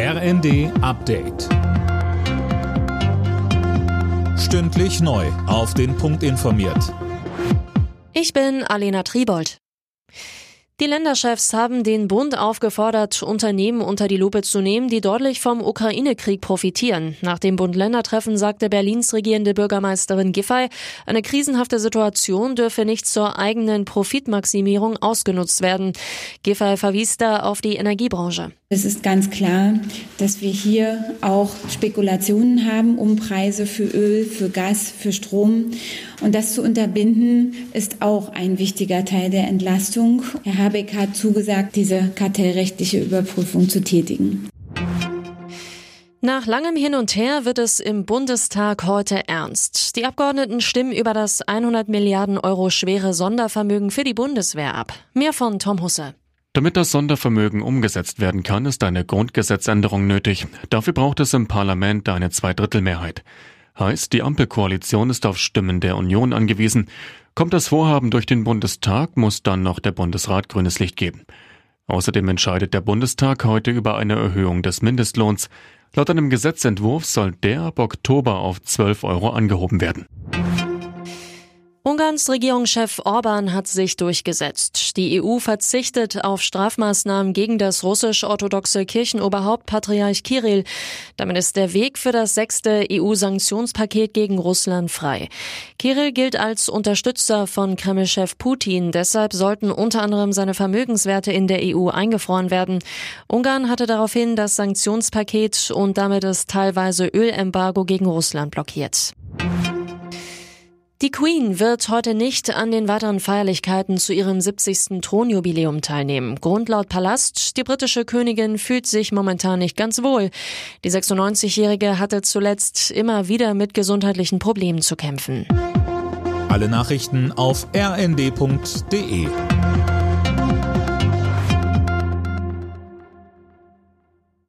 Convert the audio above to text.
RND Update. Stündlich neu. Auf den Punkt informiert. Ich bin Alena Tribold. Die Länderchefs haben den Bund aufgefordert, Unternehmen unter die Lupe zu nehmen, die deutlich vom Ukraine-Krieg profitieren. Nach dem Bund-Länder-Treffen sagte Berlins regierende Bürgermeisterin Giffey, eine krisenhafte Situation dürfe nicht zur eigenen Profitmaximierung ausgenutzt werden. Giffey verwies da auf die Energiebranche. Es ist ganz klar, dass wir hier auch Spekulationen haben um Preise für Öl, für Gas, für Strom. Und das zu unterbinden, ist auch ein wichtiger Teil der Entlastung. Herr Habeck hat zugesagt, diese kartellrechtliche Überprüfung zu tätigen. Nach langem Hin und Her wird es im Bundestag heute ernst. Die Abgeordneten stimmen über das 100 Milliarden Euro schwere Sondervermögen für die Bundeswehr ab. Mehr von Tom Husse. Damit das Sondervermögen umgesetzt werden kann, ist eine Grundgesetzänderung nötig. Dafür braucht es im Parlament eine Zweidrittelmehrheit. Heißt, die Ampelkoalition ist auf Stimmen der Union angewiesen. Kommt das Vorhaben durch den Bundestag, muss dann noch der Bundesrat grünes Licht geben. Außerdem entscheidet der Bundestag heute über eine Erhöhung des Mindestlohns. Laut einem Gesetzentwurf soll der ab Oktober auf 12 Euro angehoben werden. Ungarns Regierungschef Orban hat sich durchgesetzt. Die EU verzichtet auf Strafmaßnahmen gegen das russisch-orthodoxe Kirchenoberhaupt Patriarch Kirill. Damit ist der Weg für das sechste EU-Sanktionspaket gegen Russland frei. Kirill gilt als Unterstützer von Kremlchef Putin. Deshalb sollten unter anderem seine Vermögenswerte in der EU eingefroren werden. Ungarn hatte daraufhin das Sanktionspaket und damit das teilweise Ölembargo gegen Russland blockiert. Die Queen wird heute nicht an den weiteren Feierlichkeiten zu ihrem 70. Thronjubiläum teilnehmen. Grund laut Palast, die britische Königin fühlt sich momentan nicht ganz wohl. Die 96-Jährige hatte zuletzt immer wieder mit gesundheitlichen Problemen zu kämpfen. Alle Nachrichten auf rnd.de